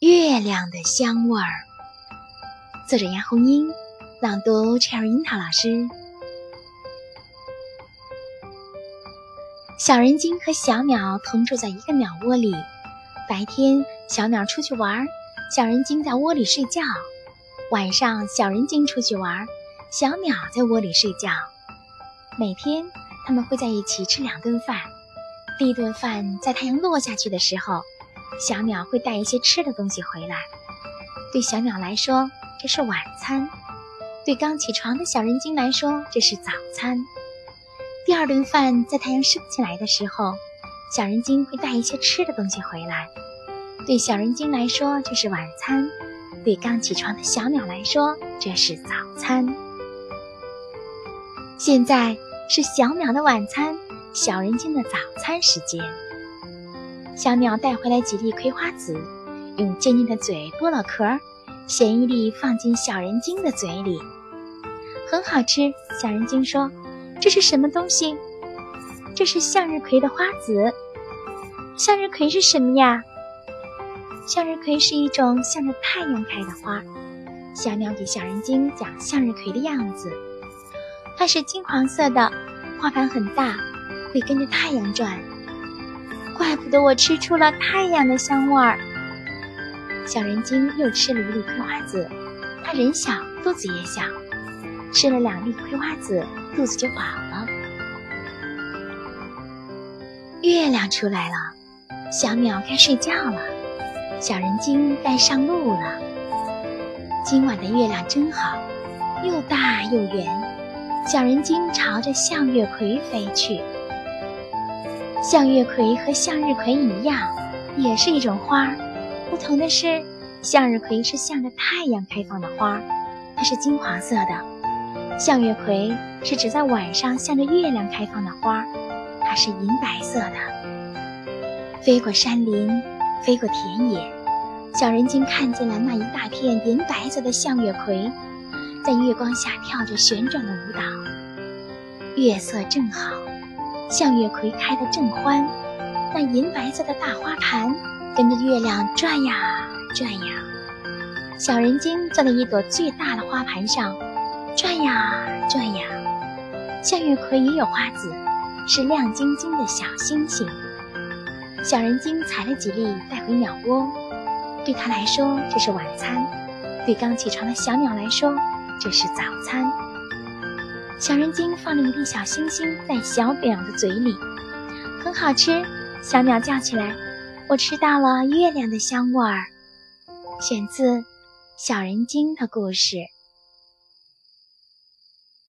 月亮的香味儿，作者杨红樱，朗读 Cherry 樱桃老师。小人精和小鸟同住在一个鸟窝里。白天，小鸟出去玩，小人精在窝里睡觉；晚上，小人精出去玩，小鸟在窝里睡觉。每天，他们会在一起吃两顿饭。第一顿饭在太阳落下去的时候。小鸟会带一些吃的东西回来，对小鸟来说这是晚餐；对刚起床的小人精来说这是早餐。第二顿饭在太阳升起来的时候，小人精会带一些吃的东西回来，对小人精来说这是晚餐；对刚起床的小鸟来说这是早餐。现在是小鸟的晚餐，小人精的早餐时间。小鸟带回来几粒葵花籽，用尖尖的嘴剥了壳，衔一粒放进小人精的嘴里，很好吃。小人精说：“这是什么东西？”“这是向日葵的花籽。”“向日葵是什么呀？”“向日葵是一种向着太阳开的花。”小鸟给小人精讲向日葵的样子：“它是金黄色的，花盘很大，会跟着太阳转。”怪不得我吃出了太阳的香味儿。小人精又吃了一粒葵花籽，他人小肚子也小，吃了两粒葵花籽，肚子就饱了。月亮出来了，小鸟该睡觉了，小人精该上路了。今晚的月亮真好，又大又圆。小人精朝着向月葵飞去。向日葵和向日葵一样，也是一种花儿。不同的是，向日葵是向着太阳开放的花儿，它是金黄色的；向月葵是指在晚上向着月亮开放的花儿，它是银白色的。飞过山林，飞过田野，小人精看见了那一大片银白色的向月葵，在月光下跳着旋转的舞蹈。月色正好。向月葵开得正欢，那银白色的大花盘跟着月亮转呀转呀。小人精坐在一朵最大的花盘上，转呀转呀。向月葵也有花籽，是亮晶晶的小星星。小人精采了几粒带回鸟窝，对他来说这是晚餐，对刚起床的小鸟来说这是早餐。小人精放了一粒小星星在小鸟的嘴里，很好吃。小鸟叫起来：“我吃到了月亮的香味儿。”选自《小人精的故事》。